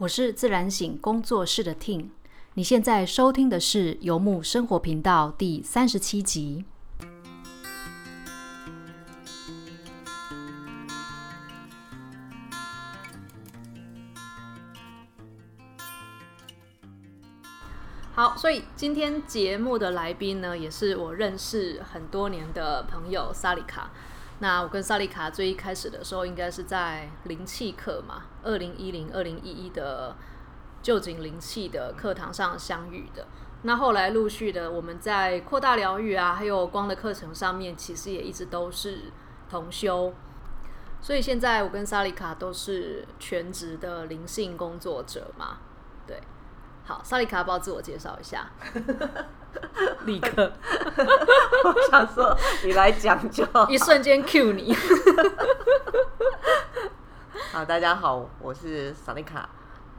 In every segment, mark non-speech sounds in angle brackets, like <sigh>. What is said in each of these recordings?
我是自然醒工作室的 Ting，你现在收听的是游牧生活频道第三十七集。好，所以今天节目的来宾呢，也是我认识很多年的朋友萨利卡。那我跟萨利卡最一开始的时候，应该是在灵气课嘛，二零一零、二零一一的旧景灵气的课堂上相遇的。那后来陆续的，我们在扩大疗愈啊，还有光的课程上面，其实也一直都是同修。所以现在我跟萨利卡都是全职的灵性工作者嘛，对。好，萨利卡，帮我自我介绍一下。<laughs> 立刻，我想说你来讲就一瞬间 Q 你。<laughs> 好，<laughs> 大家好，我是萨利卡。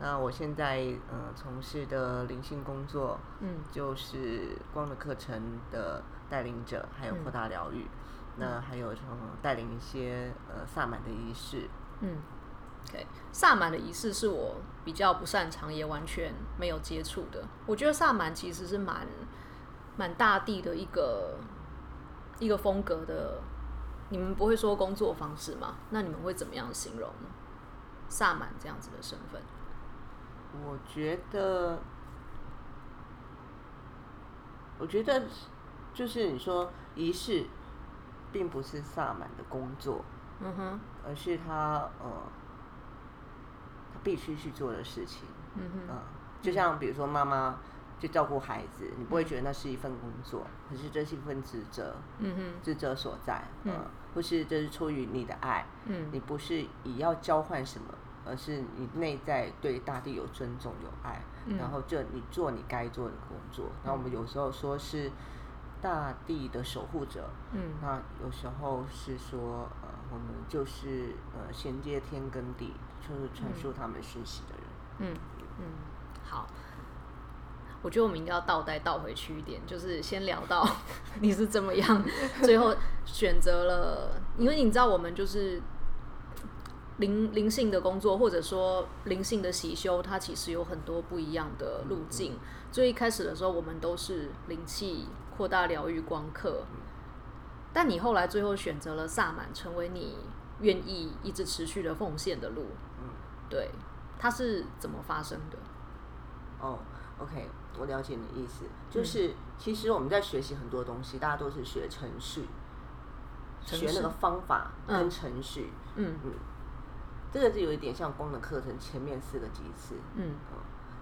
那我现在呃从事的灵性工作，嗯，就是光的课程的带领者，还有扩大疗愈。那还有从带领一些呃萨满的仪式，嗯。对，萨满的仪式是我比较不擅长，也完全没有接触的。我觉得萨满其实是蛮蛮大地的一个一个风格的。你们不会说工作方式吗？那你们会怎么样形容萨满这样子的身份？我觉得，我觉得就是你说仪式，并不是萨满的工作，嗯哼，而是他呃。他必须去做的事情，嗯哼，就像比如说妈妈去照顾孩子，你不会觉得那是一份工作，可是这是一份职责，嗯哼，职责所在，嗯，不是这是出于你的爱，嗯，你不是以要交换什么，而是你内在对大地有尊重有爱，然后这你做你该做的工作。那我们有时候说是大地的守护者，嗯，那有时候是说呃，我们就是呃衔接天跟地。就是传输他们讯息的人。嗯嗯，好，我觉得我们应该要倒带倒回去一点，就是先聊到 <laughs> 你是怎么样，最后选择了，因为你知道我们就是灵灵性的工作，或者说灵性的习修，它其实有很多不一样的路径。最一开始的时候，我们都是灵气扩大疗愈光刻，但你后来最后选择了萨满，成为你愿意一直持续的奉献的路。对，它是怎么发生的？哦，OK，我了解你的意思，就是其实我们在学习很多东西，大家都是学程序，学那个方法跟程序，嗯嗯，这个是有一点像光的课程前面四个级次，嗯。嗯，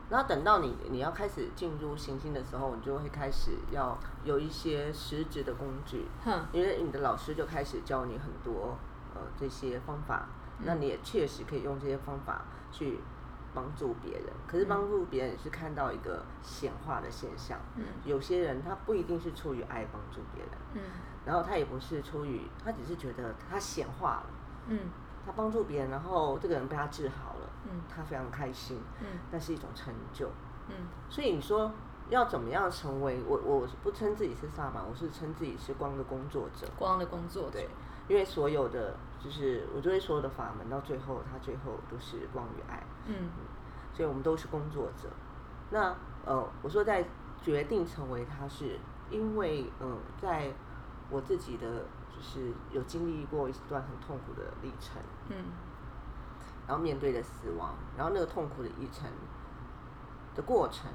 然后等到你你要开始进入行星的时候，你就会开始要有一些实质的工具，因为你的老师就开始教你很多呃这些方法。那你也确实可以用这些方法去帮助别人，可是帮助别人是看到一个显化的现象。嗯，有些人他不一定是出于爱帮助别人，嗯，然后他也不是出于，他只是觉得他显化了，嗯，他帮助别人，然后这个人被他治好了，嗯，他非常开心，嗯，那是一种成就，嗯，所以你说要怎么样成为我？我不称自己是萨满，我是称自己是光的工作者，光的工作者，因为所有的。就是我就会所有的法门到最后，它最后都是光与爱。嗯，所以我们都是工作者。那呃，我说在决定成为他，是因为嗯，在我自己的就是有经历过一段很痛苦的历程。嗯，然后面对的死亡，然后那个痛苦的历程的过程，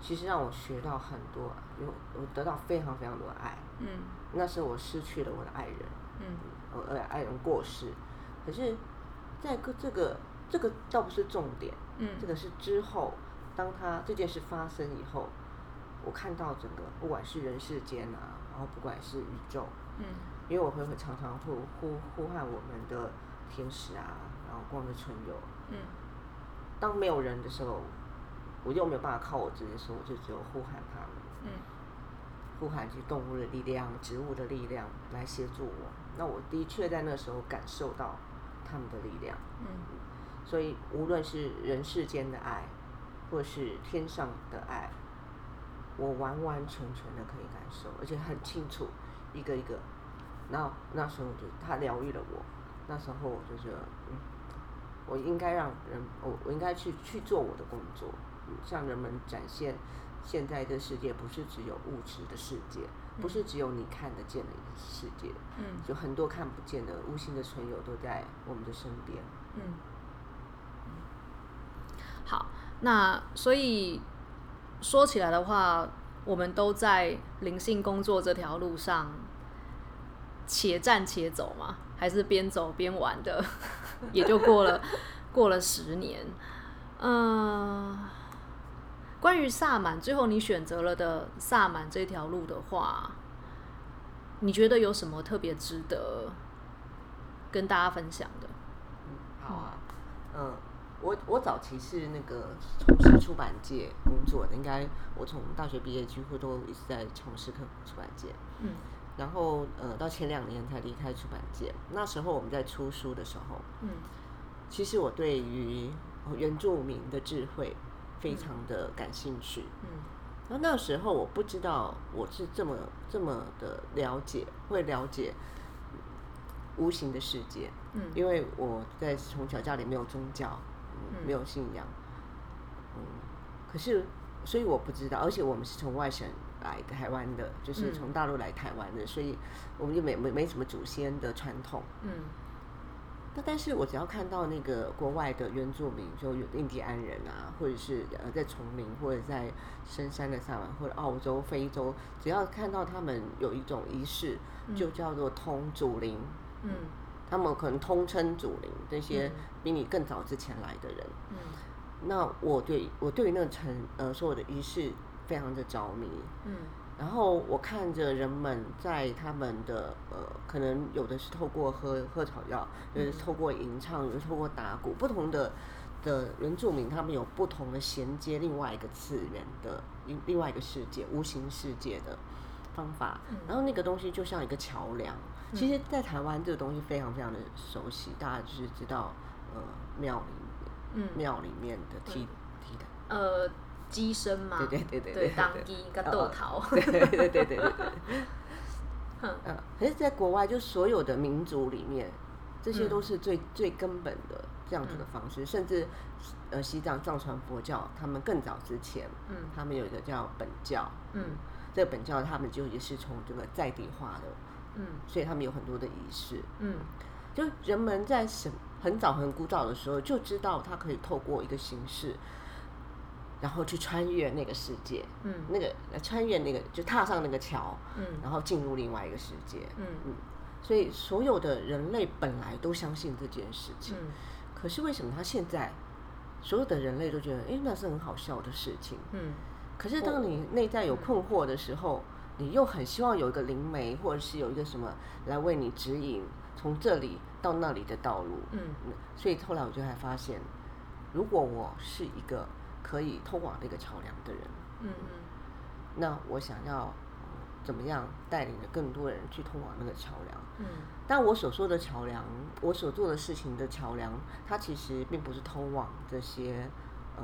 其实让我学到很多，有我得到非常非常多的爱。嗯，那是我失去了我的爱人。嗯。呃，爱人过世，可是，在个这个这个倒不是重点，嗯，这个是之后，当他这件事发生以后，我看到整个不管是人世间啊，然后不管是宇宙，嗯，因为我会会常常呼呼呼喊我们的天使啊，然后光的存有，嗯，当没有人的时候，我又没有办法靠我自己的时候，我就只有呼喊他们，嗯，呼喊及动物的力量、植物的力量来协助我。那我的确在那时候感受到他们的力量，嗯，所以无论是人世间的爱，或是天上的爱，我完完全全的可以感受，而且很清楚，一个一个。那那时候就他疗愈了我，那时候我就觉得，嗯，我应该让人，我我应该去去做我的工作，向人们展现现在的世界不是只有物质的世界，不是只有你看得见的世界，嗯，就很多看不见的无形的存有都在我们的身边，嗯。好，那所以说起来的话，我们都在灵性工作这条路上，且战且走嘛，还是边走边玩的，<laughs> 也就过了过了十年。嗯，关于萨满，最后你选择了的萨满这条路的话，你觉得有什么特别值得跟大家分享的？嗯，好啊，嗯。我我早期是那个从事出版界工作的，应该我从大学毕业几乎都一直在从事出出版界。嗯，然后呃到前两年才离开出版界。那时候我们在出书的时候，嗯，其实我对于原住民的智慧非常的感兴趣。嗯，那那时候我不知道我是这么这么的了解，会了解无形的世界。嗯，因为我在从小家里没有宗教。没有信仰，嗯，可是，所以我不知道，而且我们是从外省来台湾的，就是从大陆来台湾的，所以我们就没没没什么祖先的传统，嗯，那但是我只要看到那个国外的原住民，就印第安人啊，或者是呃在丛林或者在深山的上，或者澳洲、非洲，只要看到他们有一种仪式，就叫做通祖灵，嗯。他们可能通称祖灵，这些比你更早之前来的人。嗯，那我对我对于那个成呃所有的仪式非常的着迷。嗯，然后我看着人们在他们的呃，可能有的是透过喝喝草药，有的是透过吟唱，有的透过打鼓，不同的的原住民，他们有不同的衔接另外一个次元的另另外一个世界，无形世界的方法。然后那个东西就像一个桥梁。其实，在台湾这个东西非常非常的熟悉，大家就是知道，呃，庙里面，庙里面的梯梯的，呃，鸡身嘛，对对对对对，当鸡跟豆桃，<laughs> 对对对对对对，<laughs> 嗯，可是在国外，就所有的民族里面，这些都是最最根本的这样子的方式，甚至，呃，西藏藏传佛教，他们更早之前，嗯，他们有一个叫本教，嗯，这个本教他们就也是从这个在地化的。嗯，所以他们有很多的仪式。嗯，就人们在很很早很古早的时候就知道，他可以透过一个形式，然后去穿越那个世界。嗯，那个穿越那个就踏上那个桥。嗯，然后进入另外一个世界。嗯嗯，所以所有的人类本来都相信这件事情。嗯，可是为什么他现在所有的人类都觉得，哎，那是很好笑的事情？嗯，可是当你内在有困惑的时候。你又很希望有一个灵媒，或者是有一个什么来为你指引从这里到那里的道路。嗯，所以后来我就还发现，如果我是一个可以通往那个桥梁的人，嗯嗯，那我想要怎么样带领着更多人去通往那个桥梁？嗯，但我所说的桥梁，我所做的事情的桥梁，它其实并不是通往这些呃，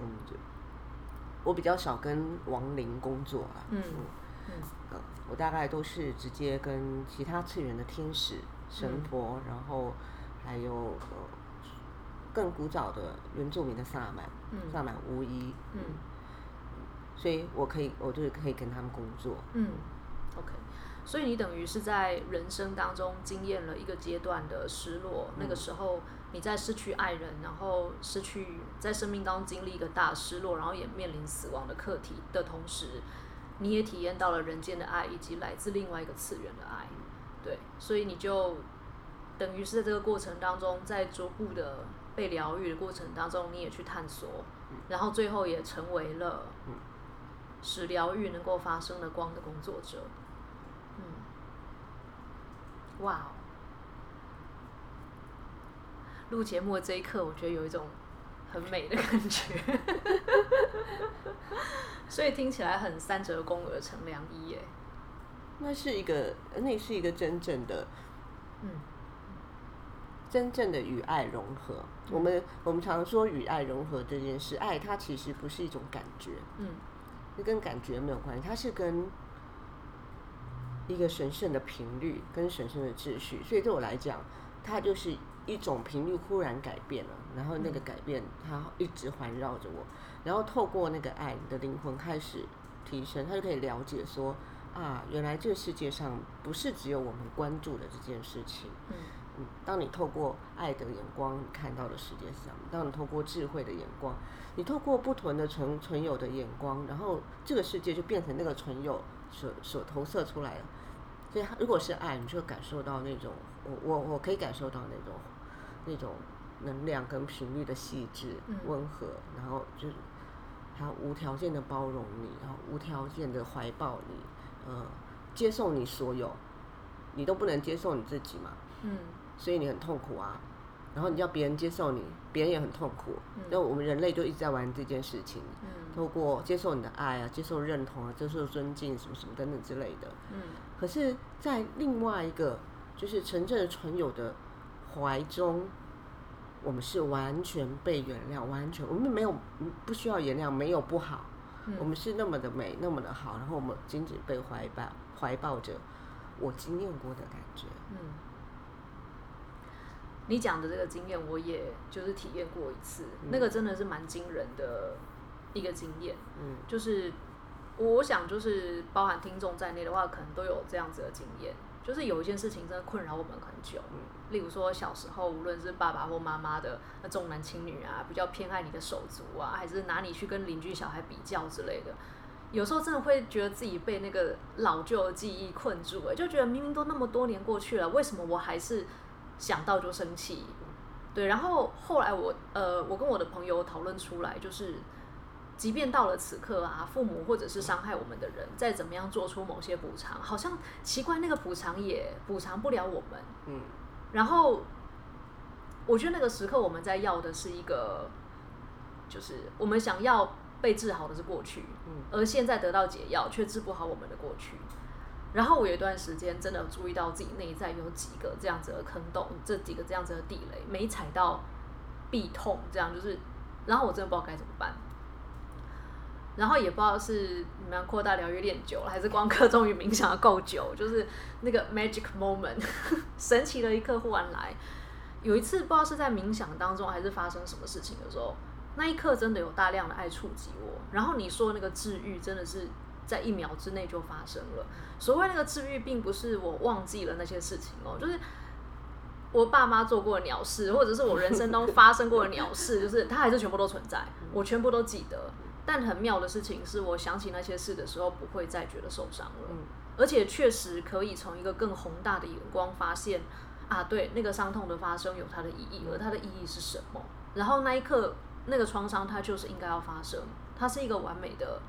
嗯，就我比较少跟亡灵工作啊。嗯。嗯，我大概都是直接跟其他次元的天使、神佛，然后还有呃更古早的原住民的萨满，萨满巫医，嗯，所以我可以，我就是可以跟他们工作。嗯，OK，所以你等于是在人生当中经验了一个阶段的失落，那个时候你在失去爱人，然后失去在生命当中经历一个大失落，然后也面临死亡的课题的同时。你也体验到了人间的爱，以及来自另外一个次元的爱，对，所以你就等于是在这个过程当中，在逐步的被疗愈的过程当中，你也去探索，然后最后也成为了使疗愈能够发生的光的工作者。嗯，哇，录节目的这一刻，我觉得有一种很美的感觉。<laughs> 所以听起来很三折肱而成良医耶，那是一个，那是一个真正的，嗯，真正的与爱融合。我们我们常说与爱融合这件事，爱它其实不是一种感觉，嗯，跟感觉没有关系，它是跟一个神圣的频率跟神圣的秩序。所以对我来讲，它就是一种频率忽然改变了，然后那个改变它一直环绕着我，然后透过那个爱，你的灵魂开始提升，它就可以了解说啊，原来这个世界上不是只有我们关注的这件事情。嗯嗯，当你透过爱的眼光看到的世界上，当你透过智慧的眼光，你透过不同的纯纯友的眼光，然后这个世界就变成那个存有所所投射出来了。所以，如果是爱，你就感受到那种我我我可以感受到那种那种能量跟频率的细致、温和，然后就是他无条件的包容你，然后无条件的怀抱你，呃，接受你所有，你都不能接受你自己嘛，嗯，所以你很痛苦啊，然后你要别人接受你，别人也很痛苦，那我们人类就一直在玩这件事情，嗯，透过接受你的爱啊，接受认同啊，接受尊敬什么什么等等之类的，嗯。可是，在另外一个就是纯正的纯友的怀中，我们是完全被原谅，完全我们没有不需要原谅，没有不好，我们是那么的美，那么的好，然后我们仅仅被怀抱怀抱着我经验过的感觉。嗯，你讲的这个经验，我也就是体验过一次，那个真的是蛮惊人的一个经验。嗯，就是。我想，就是包含听众在内的话，可能都有这样子的经验，就是有一件事情真的困扰我们很久。嗯，例如说小时候，无论是爸爸或妈妈的那重男轻女啊，比较偏爱你的手足啊，还是拿你去跟邻居小孩比较之类的，有时候真的会觉得自己被那个老旧的记忆困住，了，就觉得明明都那么多年过去了，为什么我还是想到就生气？对，然后后来我呃，我跟我的朋友讨论出来，就是。即便到了此刻啊，父母或者是伤害我们的人，再怎么样做出某些补偿，好像奇怪，那个补偿也补偿不了我们。嗯。然后，我觉得那个时刻我们在要的是一个，就是我们想要被治好的是过去，嗯，而现在得到解药却治不好我们的过去。然后我有一段时间真的注意到自己内在有几个这样子的坑洞，这几个这样子的地雷，没踩到必痛，这样就是，然后我真的不知道该怎么办。然后也不知道是你们扩大疗愈练久了，还是光刻终于冥想的够久，就是那个 magic moment，<laughs> 神奇的一刻忽然来。有一次不知道是在冥想当中，还是发生什么事情的时候，那一刻真的有大量的爱触及我。然后你说那个治愈，真的是在一秒之内就发生了。所谓那个治愈，并不是我忘记了那些事情哦，就是我爸妈做过的鸟事，或者是我人生中发生过的鸟事，<laughs> 就是它还是全部都存在，我全部都记得。但很妙的事情是，我想起那些事的时候，不会再觉得受伤了。嗯，而且确实可以从一个更宏大的眼光发现，啊，对，那个伤痛的发生有它的意义，而它的意义是什么？然后那一刻，那个创伤它就是应该要发生，它是一个完美的，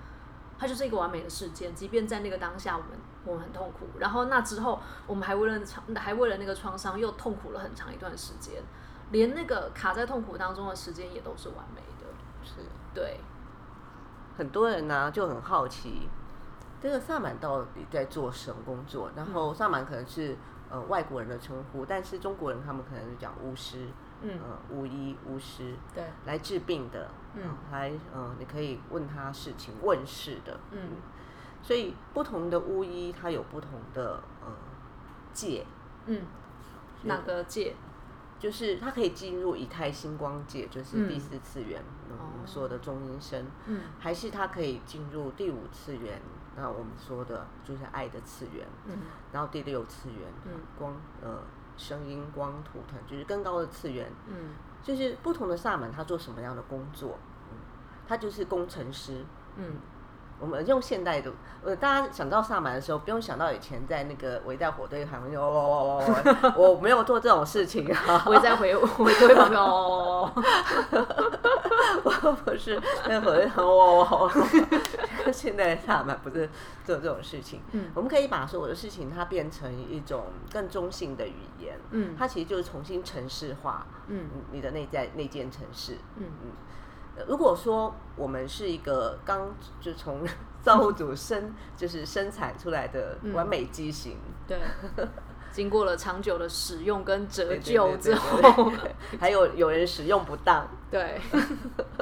它就是一个完美的事件。即便在那个当下，我们我们很痛苦，然后那之后，我们还为了创，还为了那个创伤又痛苦了很长一段时间，连那个卡在痛苦当中的时间也都是完美的。是，对。很多人呢就很好奇，这个萨满到底在做什么工作？然后萨满可能是呃外国人的称呼，但是中国人他们可能是讲巫师，嗯，巫医、巫师，对，来治病的，嗯，来，嗯，你可以问他事情、问事的，嗯，所以不同的巫医他有不同的呃界，嗯，哪个界？就是他可以进入以太星光界，就是第四次元，我们说的中阴身，嗯，还是他可以进入第五次元，那我们说的就是爱的次元，嗯，然后第六次元，嗯，光呃声音光图腾就是更高的次元，嗯，就是不同的萨满他做什么样的工作，嗯，他就是工程师，嗯。我们用现代的，呃，大家想到萨满的时候，不用想到以前在那个围在火堆旁边，哦哦哦，我没有做这种事情啊，围在回围堆旁边，哦，我不是在火堆旁，哦哦，现在萨满不是做这种事情，嗯，我们可以把所有的事情它变成一种更中性的语言，嗯，它其实就是重新城市化，嗯，你的内在内建城市，嗯嗯。如果说我们是一个刚就从 <laughs> 造物主生就是生产出来的完美畸形，对，经过了长久的使用跟折旧之后，<laughs> 还有有人使用不当，对，<laughs>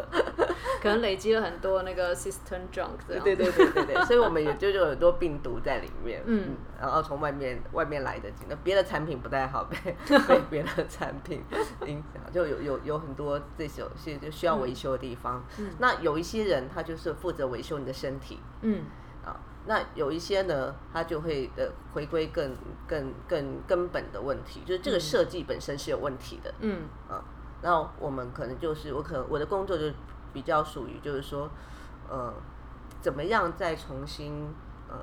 可可能累积了很多那个 system junk。对对对对对，所以我们也就有很多病毒在里面，嗯，然后从外面外面来的，那别的产品不太好被 <laughs> 被 <laughs> 别的产品影响，就有有有很多这些些就需要维修的地方。那有一些人他就是负责维修你的身体，嗯。那有一些呢，它就会呃回归更更更根本的问题，就是这个设计本身是有问题的。嗯啊，那我们可能就是我可能我的工作就比较属于就是说，呃，怎么样再重新呃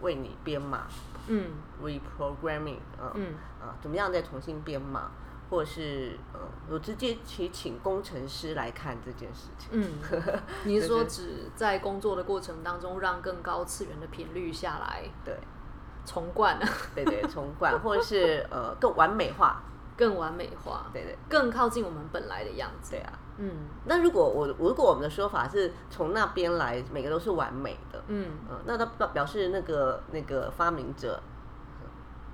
为你编码，嗯，reprogramming 啊，嗯啊，怎么样再重新编码。或者是呃，我直接去请工程师来看这件事情。<laughs> 嗯，你是说只在工作的过程当中，让更高次元的频率下来，对，重灌，对对，重灌，或者是呃更完美化，更完美化，<laughs> 对对，更靠近我们本来的样子。对啊，嗯，那如果我如果我们的说法是从那边来，每个都是完美的，嗯嗯，那他表表示那个那个发明者。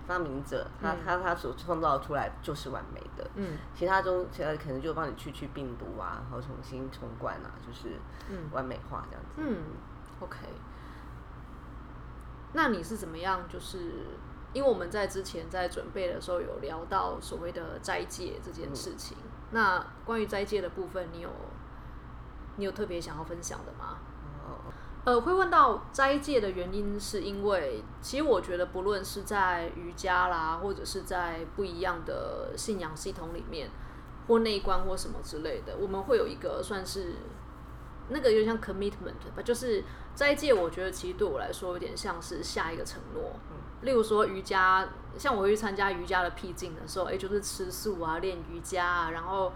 发明者，他他他所创造出来就是完美的。嗯，其他中其他可能就帮你去去病毒啊，然后重新重灌啊，就是完美化这样子。嗯，OK。那你是怎么样？就是因为我们在之前在准备的时候有聊到所谓的斋戒这件事情。那关于斋戒的部分，你有你有特别想要分享的吗？呃，会问到斋戒的原因，是因为其实我觉得，不论是在瑜伽啦，或者是在不一样的信仰系统里面，或内观或什么之类的，我们会有一个算是那个有点像 commitment 吧，就是斋戒。我觉得其实对我来说，有点像是下一个承诺。例如说瑜伽，像我去参加瑜伽的僻静的时候，哎，就是吃素啊，练瑜伽啊，然后。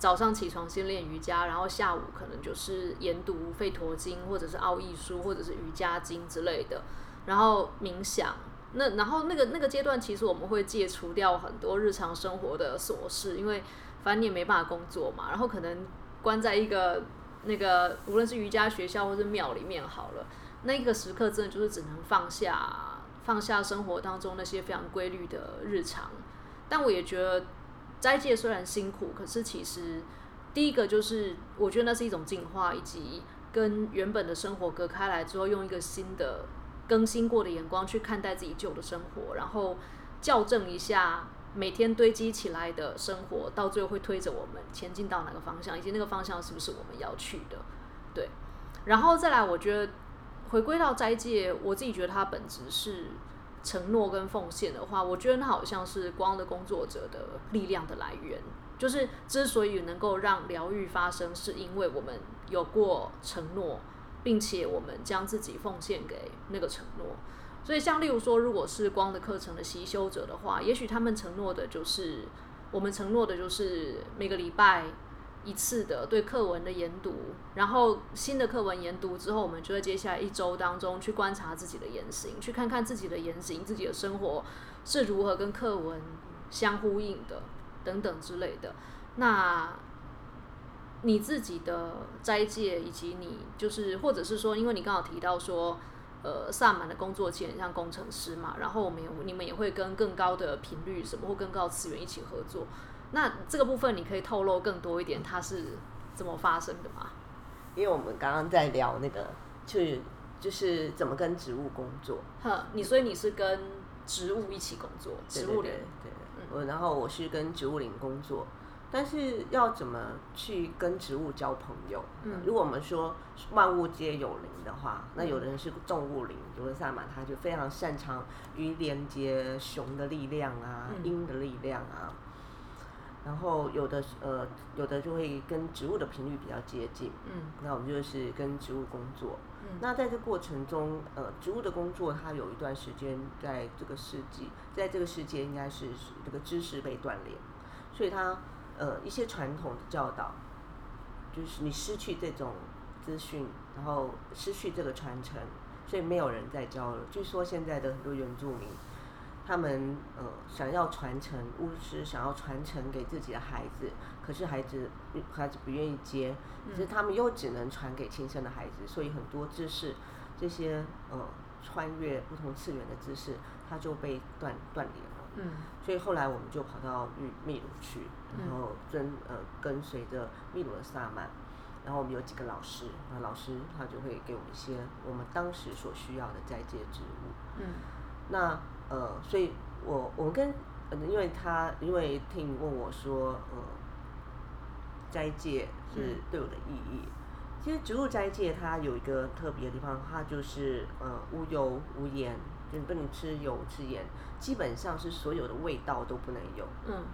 早上起床先练瑜伽，然后下午可能就是研读《吠陀经》或者是《奥义书》或者是《瑜伽经》之类的，然后冥想。那然后那个那个阶段，其实我们会戒除掉很多日常生活的琐事，因为反正你也没办法工作嘛。然后可能关在一个那个无论是瑜伽学校或是庙里面好了，那个时刻真的就是只能放下放下生活当中那些非常规律的日常。但我也觉得。斋戒虽然辛苦，可是其实第一个就是我觉得那是一种进化，以及跟原本的生活隔开来之后，用一个新的更新过的眼光去看待自己旧的生活，然后校正一下每天堆积起来的生活，到最后会推着我们前进到哪个方向，以及那个方向是不是我们要去的？对，然后再来，我觉得回归到斋戒，我自己觉得它本质是。承诺跟奉献的话，我觉得它好像是光的工作者的力量的来源。就是之所以能够让疗愈发生，是因为我们有过承诺，并且我们将自己奉献给那个承诺。所以，像例如说，如果是光的课程的习修者的话，也许他们承诺的就是我们承诺的就是每个礼拜。一次的对课文的研读，然后新的课文研读之后，我们就会接下来一周当中去观察自己的言行，去看看自己的言行、自己的生活是如何跟课文相呼应的，等等之类的。那你自己的斋戒，以及你就是，或者是说，因为你刚好提到说，呃，萨满的工作其实很像工程师嘛，然后我们也你们也会跟更高的频率什么或更高次元一起合作。那这个部分你可以透露更多一点，它是怎么发生的吗？因为我们刚刚在聊那个，去就是怎么跟植物工作。哼，你所以你是跟植物一起工作，植物林对，我然后我是跟植物林工作，但是要怎么去跟植物交朋友？嗯，如果我们说万物皆有灵的话，那有的人是动物灵，有的萨满他就非常擅长于连接熊的力量啊，鹰的力量啊。然后有的呃有的就会跟植物的频率比较接近，嗯，那我们就是跟植物工作，嗯，那在这过程中，呃，植物的工作它有一段时间在这个世纪，在这个世界应该是这个知识被断裂，所以它呃一些传统的教导，就是你失去这种资讯，然后失去这个传承，所以没有人在教了。据说现在的很多原住民。他们呃想要传承巫师，想要传承给自己的孩子，可是孩子孩子不愿意接，可是他们又只能传给亲生的孩子，所以很多知识，这些呃穿越不同次元的知识，它就被断断联了。嗯，所以后来我们就跑到秘秘鲁去，然后跟呃跟随着秘鲁的萨满，然后我们有几个老师，那老师他就会给我们一些我们当时所需要的斋戒植物。嗯，那呃，所以我我们跟，因为他因为听问我说，呃，斋戒是对我的意义。其实植物斋戒它有一个特别的地方，它就是呃无油无盐，就你不能吃油吃盐，基本上是所有的味道都不能有。嗯，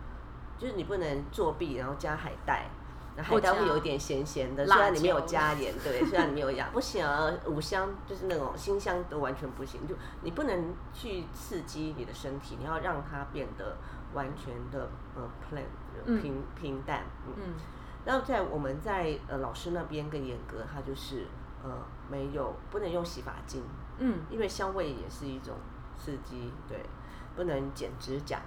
就是你不能作弊，然后加海带，那海带会有一点咸咸的，虽然里面有加盐，对，虽然里面有盐，不行啊，五香就是那种辛香都完全不行，就你不能去刺激你的身体，你要让它变得完全的呃 plain 平平淡，嗯。然后在我们在呃老师那边更严格，他就是呃没有不能用洗发精，嗯，因为香味也是一种刺激，对，不能剪指甲，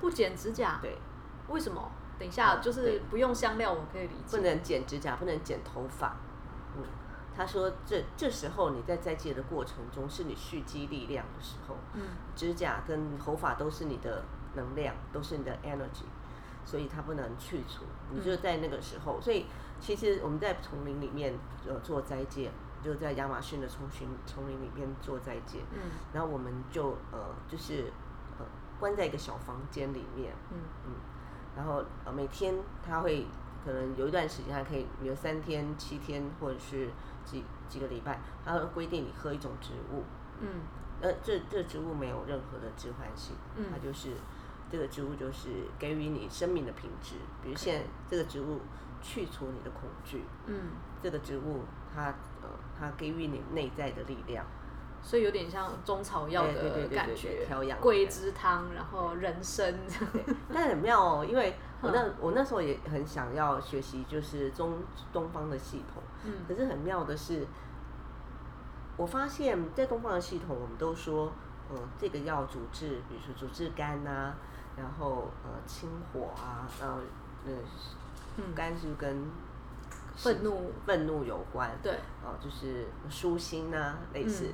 不剪指甲，对，为什么？等一下，就是不用香料，我可以理解。不能剪指甲，不能剪头发，嗯，他说这这时候你在斋戒的过程中是你蓄积力量的时候，嗯，指甲跟头发都是你的能量，都是你的 energy。所以它不能去除，你就在那个时候。所以其实我们在丛林里面呃做斋戒，就在亚马逊的丛林丛林里面做斋戒。嗯。然后我们就呃就是呃关在一个小房间里面。嗯嗯。然后呃每天他会可能有一段时间还可以，比如三天、七天或者是几几个礼拜，他会规定你喝一种植物。嗯。呃，这这植物没有任何的致幻性，它就是。这个植物就是给予你生命的品质，比如现在这个植物去除你的恐惧，嗯，这个植物它呃它给予你内在的力量，所以有点像中草药的感觉，调养桂枝汤，然后人参，但很妙哦，因为 <laughs> 我那我那时候也很想要学习就是中东方的系统，嗯，可是很妙的是，我发现在东方的系统，我们都说，呃，这个药主治，比如说主治肝呐。然后呃清火啊，然后呃肝是跟愤怒。愤怒有关，对，哦就是舒心啊类似，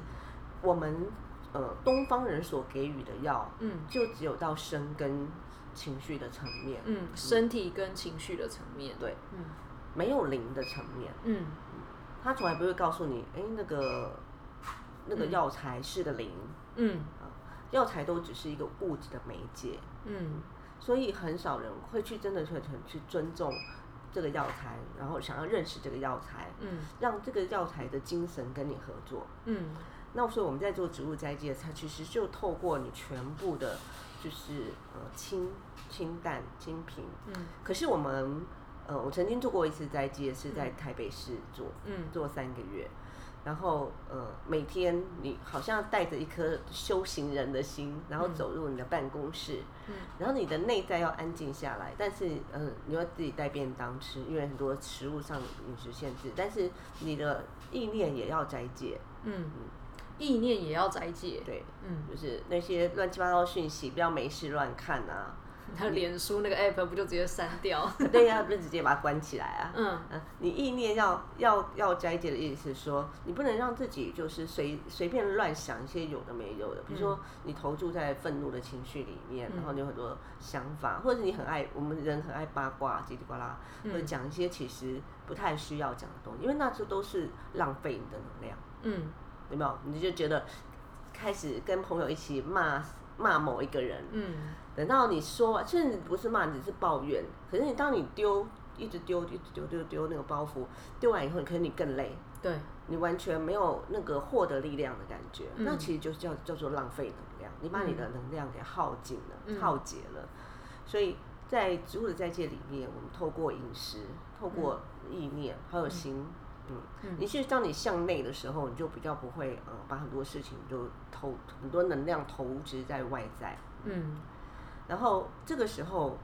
我们呃东方人所给予的药，嗯，就只有到生跟情绪的层面，嗯，身体跟情绪的层面，对，嗯，没有灵的层面，嗯，他从来不会告诉你，哎那个那个药材是个灵，嗯。药材都只是一个物质的媒介，嗯，所以很少人会去真的去很去尊重这个药材，然后想要认识这个药材，嗯，让这个药材的精神跟你合作，嗯，那所以我们在做植物斋戒，它其实就透过你全部的，就是呃清清淡清平，嗯，可是我们呃我曾经做过一次斋戒，是在台北市做，嗯，做三个月。然后，呃，每天你好像带着一颗修行人的心，然后走入你的办公室，嗯，然后你的内在要安静下来，但是，呃，你要自己带便当吃，因为很多食物上饮食限制，但是你的意念也要斋戒，嗯。嗯，意念也要斋戒，对，嗯，就是那些乱七八糟讯息，不要没事乱看啊。<laughs> 他脸书那个 app 不就直接删掉？<laughs> 对呀，不是直接把它关起来啊？嗯嗯，你意念要要要斋戒的意思是说，你不能让自己就是随随便乱想一些有的没有的，比如说你投注在愤怒的情绪里面，然后你有很多想法，或者你很爱我们人很爱八卦叽里呱啦，或者讲一些其实不太需要讲的东西，因为那这都是浪费你的能量。嗯，有没有？你就觉得开始跟朋友一起骂骂某一个人，嗯。等到你说，其实不是骂，只是抱怨。可是你当你丢，一直丢，一直丢，丢丢那个包袱，丢完以后，可能你更累。对，你完全没有那个获得力量的感觉。那其实就是叫叫做浪费能量，你把你的能量给耗尽了，耗竭了。所以在植物的斋戒里面，我们透过饮食，透过意念，还有心，嗯，你其实当你向内的时候，你就比较不会呃，把很多事情就投很多能量投掷在外在，嗯。然后这个时候，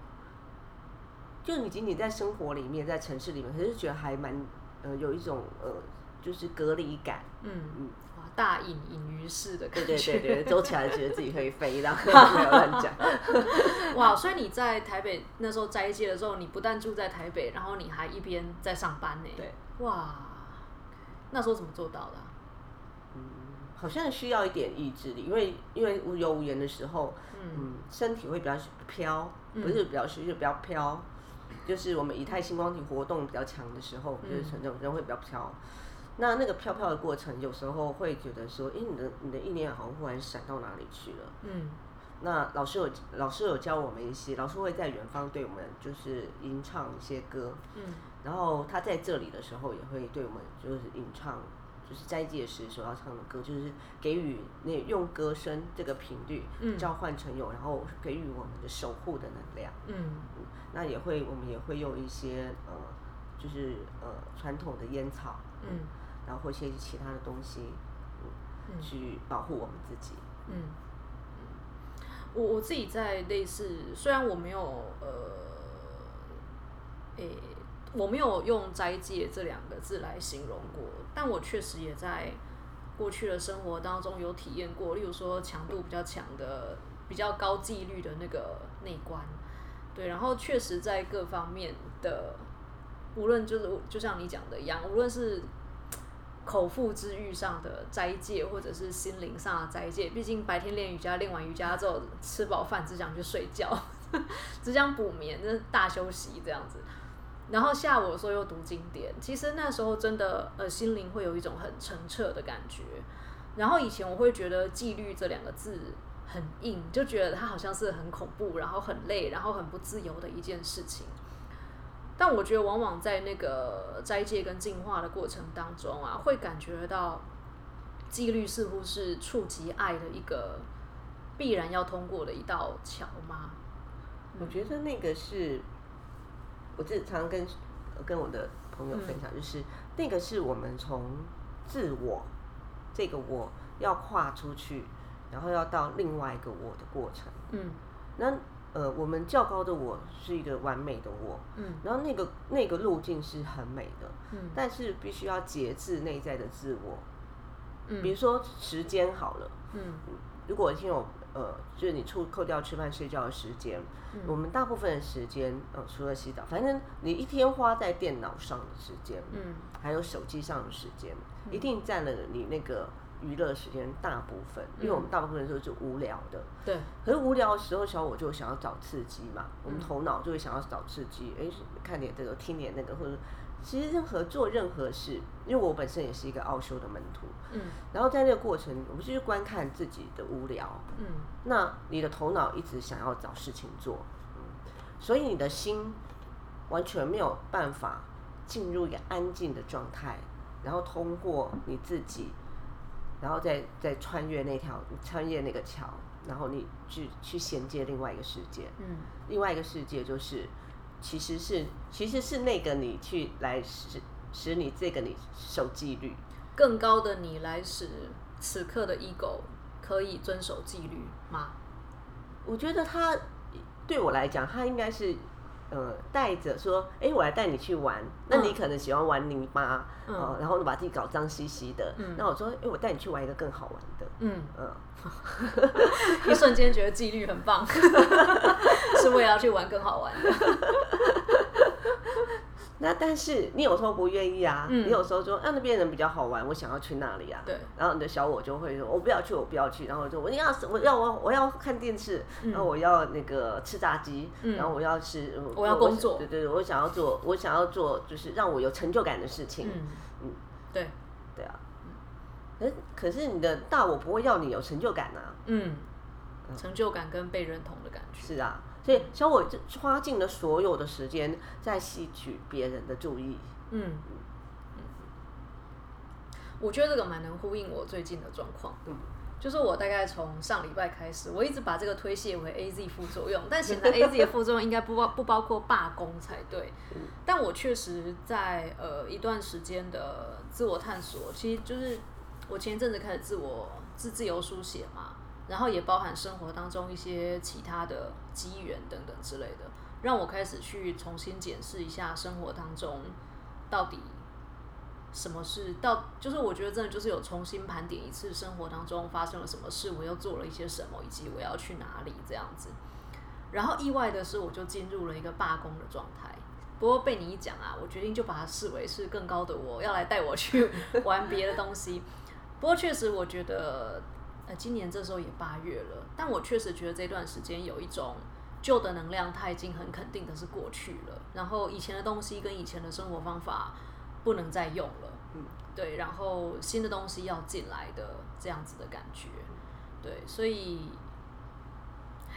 就你仅仅在生活里面，在城市里面，可是觉得还蛮呃，有一种呃，就是隔离感。嗯嗯，哇，大隐隐于市的感觉。对对对对，走起来觉得自己可以飞，<laughs> 然后没有乱讲。<laughs> 哇，所以你在台北那时候斋戒的时候，你不但住在台北，然后你还一边在上班呢。对。哇，那时候怎么做到的？好像需要一点意志力，因为因为无油无言的时候，嗯，身体会比较飘，不是比较虚，就比较飘，就是我们以太星光体活动比较强的时候，就是人人会比较飘。那那个飘飘的过程，有时候会觉得说，哎，你的你的意念好像忽然闪到哪里去了。嗯。那老师有老师有教我们一些，老师会在远方对我们就是吟唱一些歌。嗯。然后他在这里的时候，也会对我们就是吟唱。就是斋戒时所要唱的歌，就是给予那用歌声这个频率召唤成有，然后给予我们的守护的能量。嗯，那也会，我们也会用一些呃，就是呃传统的烟草，嗯，然后或一些其他的东西，嗯，去保护我们自己。嗯，我我自己在类似，虽然我没有呃，诶。我没有用斋戒这两个字来形容过，但我确实也在过去的生活当中有体验过。例如说，强度比较强的、比较高纪律的那个内观，对，然后确实在各方面的，无论就是就像你讲的一样，无论是口腹之欲上的斋戒，或者是心灵上的斋戒，毕竟白天练瑜伽，练完瑜伽之后吃饱饭只想去睡觉，只想补眠，那大休息这样子。然后下午的时候又读经典，其实那时候真的呃心灵会有一种很澄澈的感觉。然后以前我会觉得纪律这两个字很硬，就觉得它好像是很恐怖，然后很累，然后很不自由的一件事情。但我觉得往往在那个斋戒跟净化的过程当中啊，会感觉到纪律似乎是触及爱的一个必然要通过的一道桥吗？我觉得那个是。我自常跟跟我的朋友分享，就是那个是我们从自我这个我要跨出去，然后要到另外一个我的过程。嗯，那呃，我们较高的我是一个完美的我，嗯，然后那个那个路径是很美的，嗯，但是必须要节制内在的自我。嗯，比如说时间好了，嗯，如果已经有。呃，就是你出扣掉吃饭睡觉的时间，我们大部分的时间，呃，除了洗澡，反正你一天花在电脑上的时间，嗯，还有手机上的时间，一定占了你那个娱乐时间大部分。因为我们大部分时候是无聊的，对。可是无聊的时候，小我就想要找刺激嘛，我们头脑就会想要找刺激，哎，看点这个，听点那个，或者。其实任何做任何事，因为我本身也是一个奥修的门徒，嗯，然后在那个过程，我们就是观看自己的无聊，嗯，那你的头脑一直想要找事情做，嗯，所以你的心完全没有办法进入一个安静的状态，然后通过你自己，然后再再穿越那条穿越那个桥，然后你去去衔接另外一个世界，嗯，另外一个世界就是。其实是，其实是那个你去来使使你这个你守纪律，更高的你来使此刻的 ego 可以遵守纪律吗？我觉得他对我来讲，他应该是。呃，带着说，哎，我来带你去玩。那你可能喜欢玩泥巴，哦，然后把自己搞脏兮兮的。那我说，哎，我带你去玩一个更好玩的。嗯嗯，<laughs> 一瞬间觉得纪律很棒，<laughs> 是为了要去玩更好玩的。那但是你有时候不愿意啊，你有时候说啊那边人比较好玩，我想要去那里啊。对。然后你的小我就会说，我不要去，我不要去。然后就我要我要我我要看电视，然后我要那个吃炸鸡，然后我要吃，我要工作。对对对，我想要做，我想要做就是让我有成就感的事情。嗯嗯，对对啊。哎，可是你的大我不会要你有成就感啊。嗯。成就感跟被认同的感觉。是啊。所以，小我花尽了所有的时间在吸取别人的注意。嗯嗯，我觉得这个蛮能呼应我最近的状况。嗯，就是我大概从上礼拜开始，我一直把这个推卸为 A Z 副作用，但 <laughs> 显然 A Z 的副作用应该不包不包括罢工才对。但我确实在呃一段时间的自我探索，其实就是我前一阵子开始自我自自由书写嘛。然后也包含生活当中一些其他的机缘等等之类的，让我开始去重新检视一下生活当中到底什么事，到就是我觉得真的就是有重新盘点一次生活当中发生了什么事，我又做了一些什么，以及我要去哪里这样子。然后意外的是，我就进入了一个罢工的状态。不过被你一讲啊，我决定就把它视为是更高的我要来带我去 <laughs> 玩别的东西。不过确实，我觉得。呃，今年这时候也八月了，但我确实觉得这段时间有一种旧的能量它已经很肯定的是过去了，然后以前的东西跟以前的生活方法不能再用了，嗯，对，然后新的东西要进来的这样子的感觉，对，所以，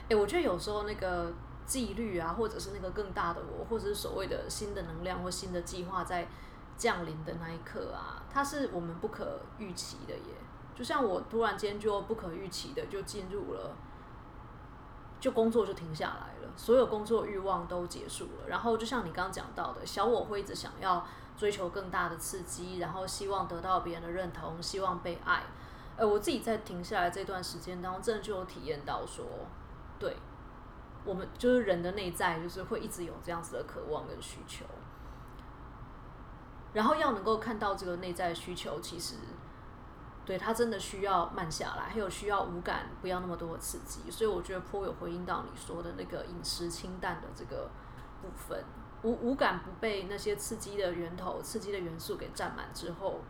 哎，我觉得有时候那个纪律啊，或者是那个更大的我，或者是所谓的新的能量或新的计划在降临的那一刻啊，它是我们不可预期的耶，就像我突然间就不可预期的就进入了。就工作就停下来了，所有工作欲望都结束了。然后就像你刚刚讲到的，小我会一直想要追求更大的刺激，然后希望得到别人的认同，希望被爱。呃，我自己在停下来这段时间当中，真的就有体验到说，对我们就是人的内在，就是会一直有这样子的渴望跟需求。然后要能够看到这个内在需求，其实。对他真的需要慢下来，还有需要无感，不要那么多的刺激。所以我觉得颇有回应到你说的那个饮食清淡的这个部分，无无感不被那些刺激的源头、刺激的元素给占满之后，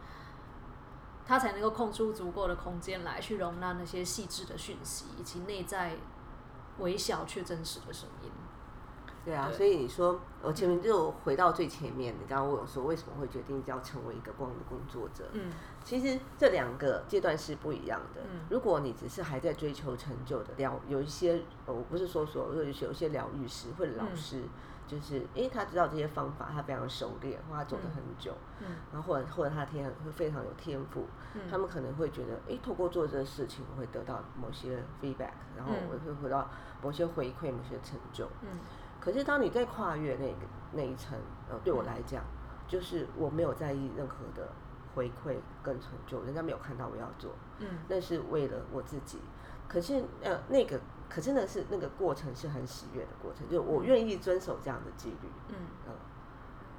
他才能够空出足够的空间来去容纳那些细致的讯息以及内在微小却真实的声音。对啊，所以你说我前面就回到最前面，你刚刚问我说为什么会决定要成为一个光的工作者？嗯，其实这两个阶段是不一样的。嗯，如果你只是还在追求成就的疗，有一些我不是说所有有一些疗愈师或者老师，就是因为他知道这些方法，他非常熟练，或他走了很久，嗯，然后或者或者他天会非常有天赋，嗯，他们可能会觉得，哎，透过做这个事情我会得到某些 feedback，然后我会得到某些回馈，某些成就，嗯。可是当你在跨越那个那一层，呃，对我来讲，就是我没有在意任何的回馈跟成就，人家没有看到我要做，嗯，那是为了我自己。可是呃，那个可真的是那个过程是很喜悦的过程，就我愿意遵守这样的纪律，嗯。嗯，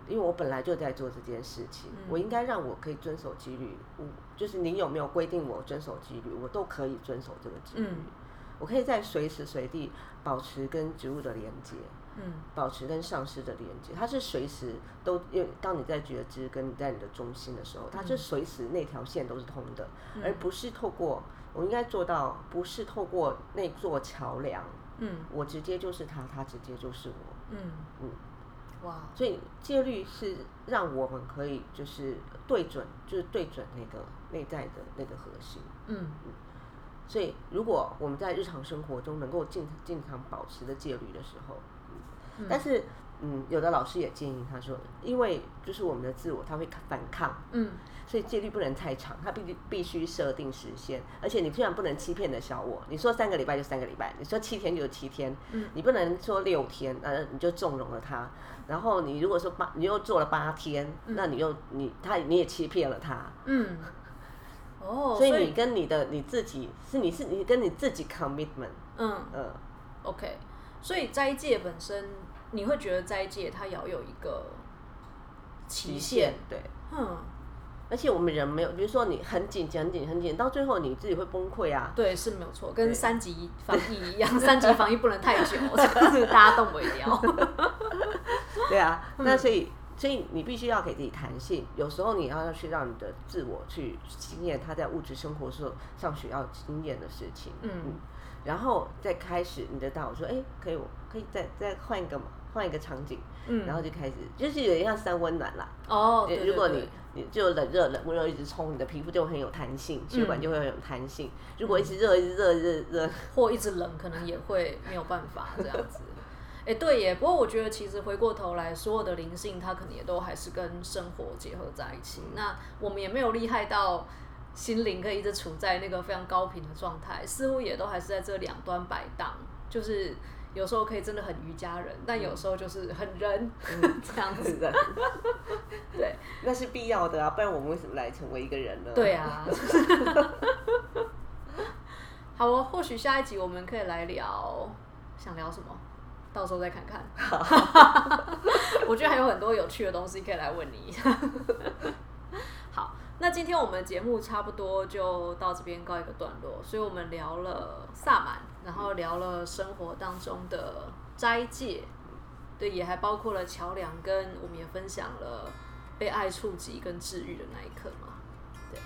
因为我本来就在做这件事情，我应该让我可以遵守纪律，我就是你有没有规定我遵守纪律，我都可以遵守这个纪律，我可以在随时随地保持跟植物的连接。嗯，保持跟上师的连接，它是随时都因为当你在觉知跟你在你的中心的时候，它是随时那条线都是通的，而不是透过我应该做到，不是透过那座桥梁。嗯，我直接就是他，他直接就是我。嗯嗯，哇，所以戒律是让我们可以就是对准，就是对准那个内在的那个核心。嗯嗯，所以如果我们在日常生活中能够经经常保持的戒律的时候。但是，嗯，有的老师也建议他说，因为就是我们的自我，他会反抗，嗯，所以戒律不能太长，他必须必须设定时限，而且你虽然不能欺骗的小我，你说三个礼拜就三个礼拜，你说七天就七天，嗯，你不能说六天，呃，你就纵容了他，然后你如果说八，你又做了八天，那你又你他你也欺骗了他，嗯，<laughs> 哦，所以你跟你的你自己是你是你跟你自己 commitment，嗯。嗯，OK，所以斋戒本身。你会觉得斋戒它要有一个期限，对，嗯，而且我们人没有，比如说你很紧、很紧、很紧，到最后你自己会崩溃啊。对，是没有错，跟三级防疫一样，三级防疫不能太久，<laughs> 大家动不了。<laughs> 对啊，那所以，所以你必须要给自己弹性，有时候你要要去让你的自我去经验他在物质生活时候上学要经验的事情，嗯，然后再开始你的大脑说，哎，可以，我可以再再换一个嘛。换一个场景，嗯，然后就开始，就是有点像三温暖啦。哦，如果你你就冷热冷温热一直冲，你的皮肤就很有弹性，血管就会很有弹性。如果一直热一直热热热，或一直冷，可能也会没有办法这样子。<laughs> 哎，对耶。不过我觉得其实回过头来，所有的灵性它可能也都还是跟生活结合在一起。那我们也没有厉害到心灵可以一直处在那个非常高频的状态，似乎也都还是在这两端摆荡，就是。有时候可以真的很瑜伽人，但有时候就是很人 <laughs> 这样子的。对，那是必要的啊，不然我们为什么来成为一个人呢？对啊。好哦，或许下一集我们可以来聊，想聊什么？到时候再看看。<laughs> 我觉得还有很多有趣的东西可以来问你。<laughs> 好，那今天我们节目差不多就到这边告一个段落，所以我们聊了萨满。然后聊了生活当中的斋戒，对，也还包括了桥梁，跟我们也分享了被爱触及跟治愈的那一刻嘛。对，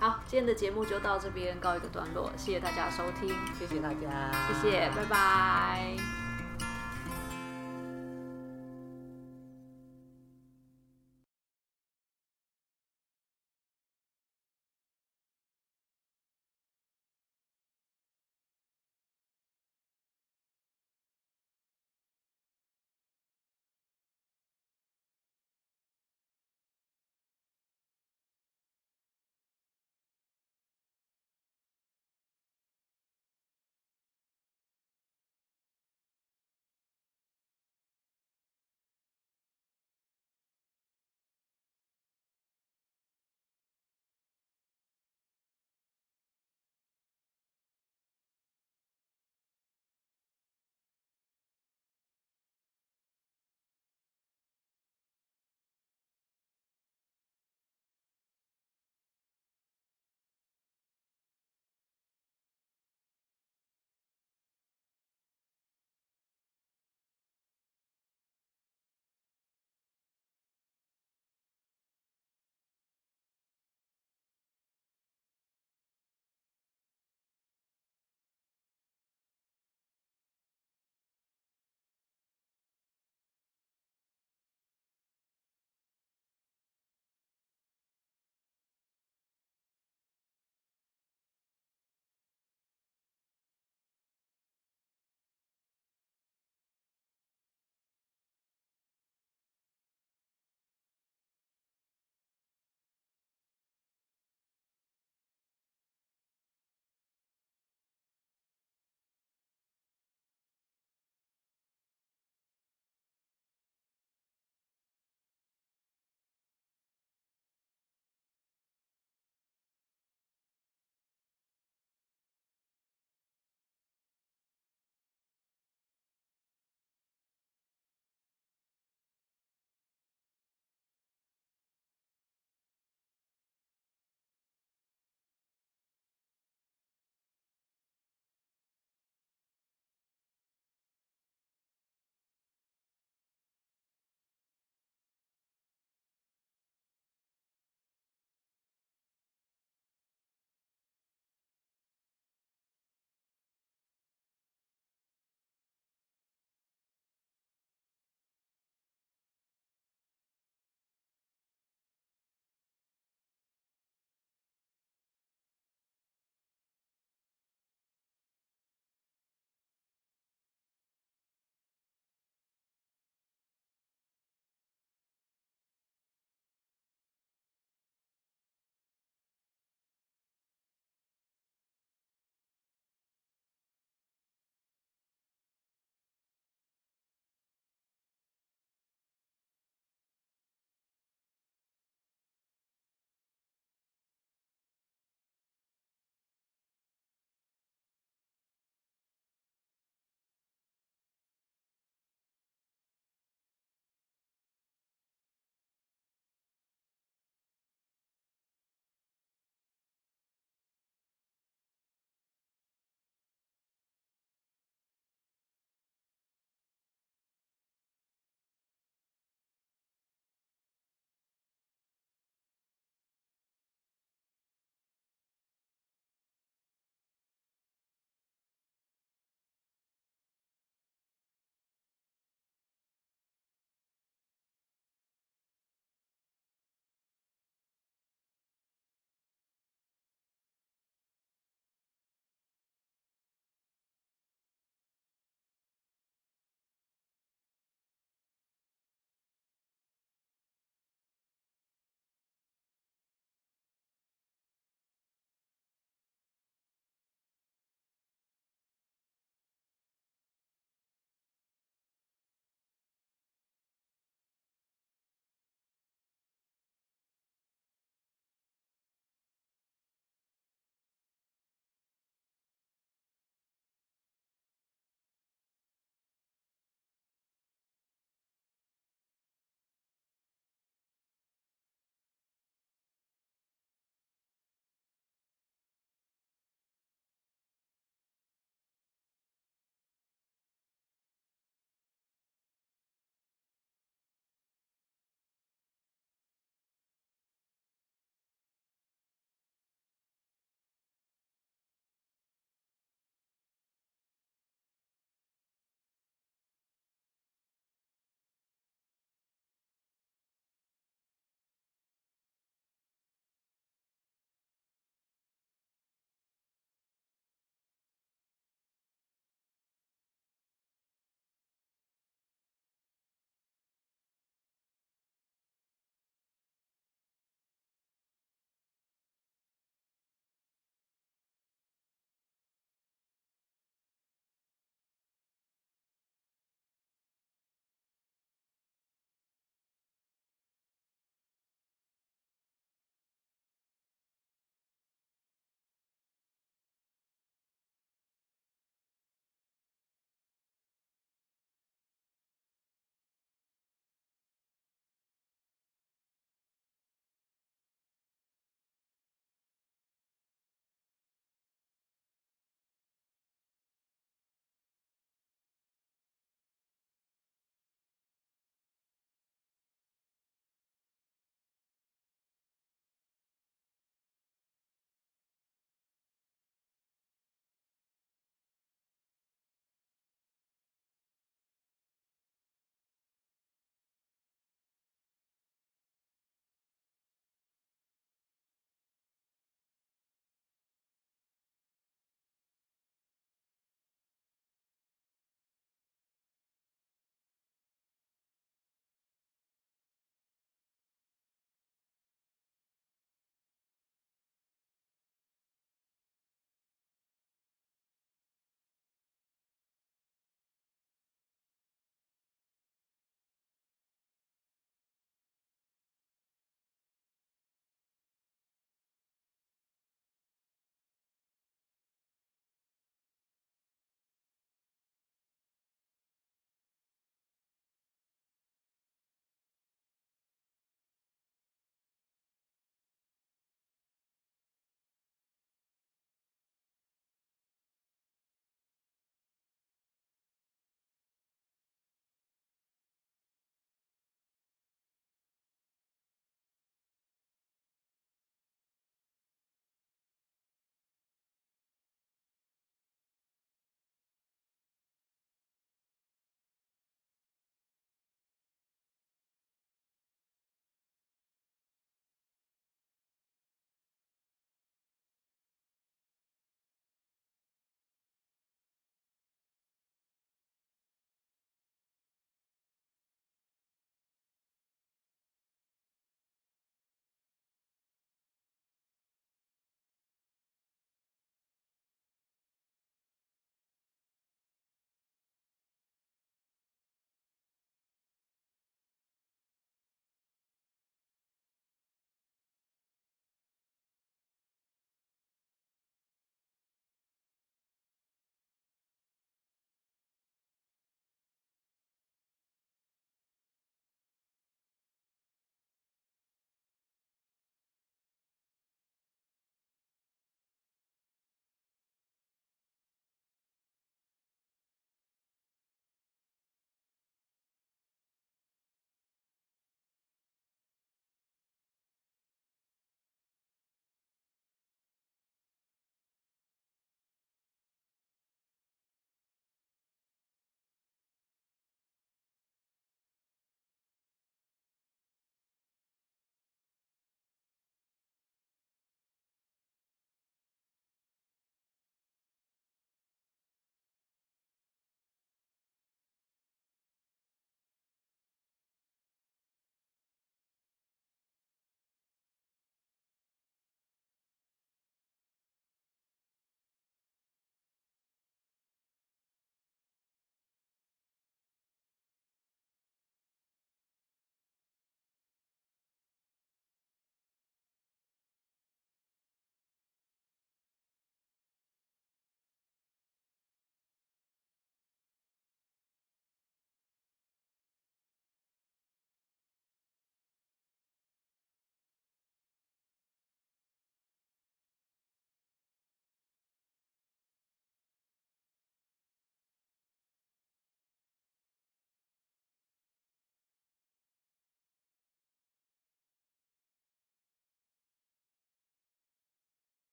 好，今天的节目就到这边告一个段落，谢谢大家收听，谢谢大家，谢谢，拜拜。